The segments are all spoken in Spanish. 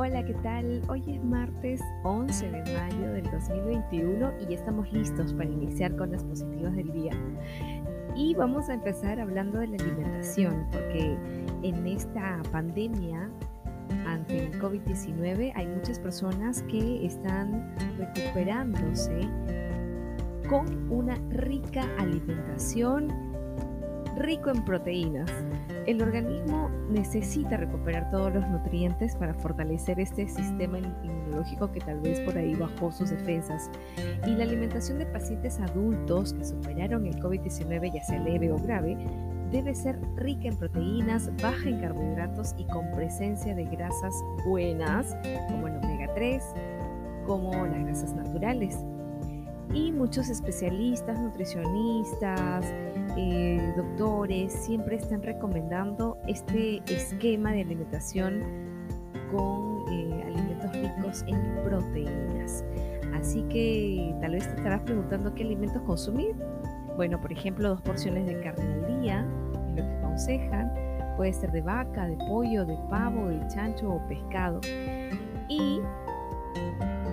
Hola, ¿qué tal? Hoy es martes 11 de mayo del 2021 y ya estamos listos para iniciar con las positivas del día. Y vamos a empezar hablando de la alimentación, porque en esta pandemia ante el COVID-19 hay muchas personas que están recuperándose con una rica alimentación, rico en proteínas. El organismo necesita recuperar todos los nutrientes para fortalecer este sistema inmunológico que tal vez por ahí bajó sus defensas. Y la alimentación de pacientes adultos que superaron el COVID-19, ya sea leve o grave, debe ser rica en proteínas, baja en carbohidratos y con presencia de grasas buenas, como el omega 3, como las grasas naturales. Y muchos especialistas, nutricionistas, eh, doctores siempre están recomendando este esquema de alimentación con eh, alimentos ricos en proteínas. Así que tal vez te estarás preguntando qué alimentos consumir. Bueno, por ejemplo, dos porciones de carne al día, es lo que aconsejan. Puede ser de vaca, de pollo, de pavo, de chancho o pescado. Y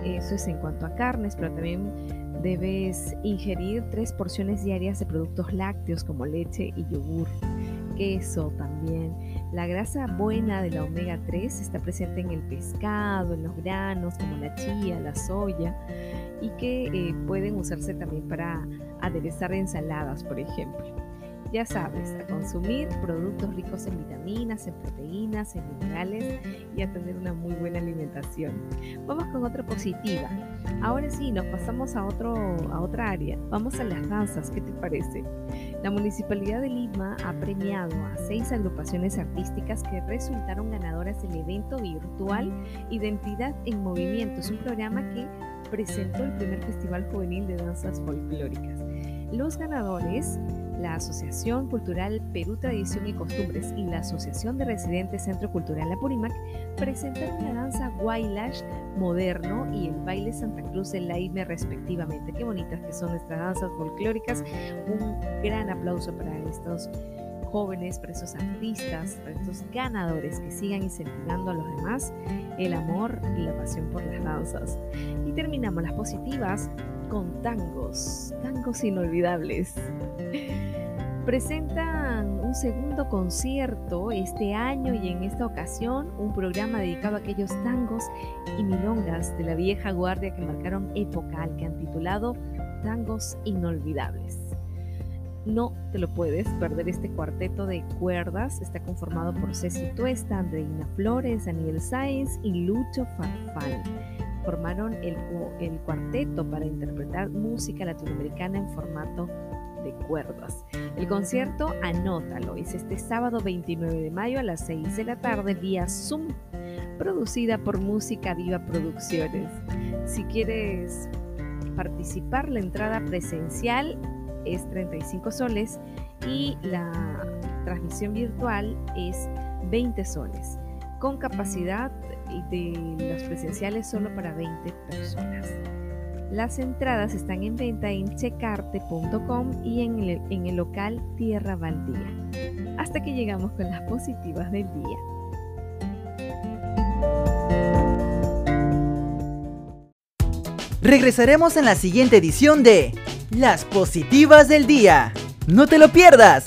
eso es en cuanto a carnes, pero también debes ingerir tres porciones diarias de productos lácteos como leche y yogur, queso también. La grasa buena de la omega 3 está presente en el pescado, en los granos como la chía, la soya y que eh, pueden usarse también para aderezar ensaladas, por ejemplo. Ya sabes, a consumir productos ricos en vitaminas, en proteínas, en minerales y a tener una muy buena alimentación. Vamos con otra positiva. Ahora sí, nos pasamos a, otro, a otra área. Vamos a las danzas, ¿qué te parece? La Municipalidad de Lima ha premiado a seis agrupaciones artísticas que resultaron ganadoras del evento virtual Identidad en Movimiento. Es un programa que presentó el primer Festival Juvenil de Danzas Folclóricas. Los ganadores la Asociación Cultural Perú Tradición y Costumbres y la Asociación de Residentes Centro Cultural Apurímac presentaron la danza Guaylash moderno y el baile Santa Cruz del Laime respectivamente. Qué bonitas que son nuestras danzas folclóricas. Un gran aplauso para estos jóvenes, para esos artistas, para estos ganadores que sigan incentivando a los demás el amor y la pasión por las danzas. Y terminamos las positivas con tangos, tangos inolvidables. Presentan un segundo concierto este año y en esta ocasión un programa dedicado a aquellos tangos y milongas de la vieja guardia que marcaron época al que han titulado Tangos Inolvidables. No te lo puedes perder este cuarteto de cuerdas. Está conformado por Ceci Tuesta, Andreina Flores, Daniel Sáenz y Lucho Farfán. Formaron el, cuarteto para interpretar música latinoamericana en formato de cuerdas. El concierto, anótalo, es este sábado 29 de mayo a las 6 de la tarde vía Zoom, producida por Música Viva Producciones. Si quieres participar, la entrada presencial es 35 soles y la transmisión virtual es 20 soles, con capacidad de los presenciales solo para 20 personas. Las entradas están en venta en checarte.com y en el, en el local Tierra Baldía. Hasta que llegamos con las positivas del día. Regresaremos en la siguiente edición de Las positivas del día. No te lo pierdas.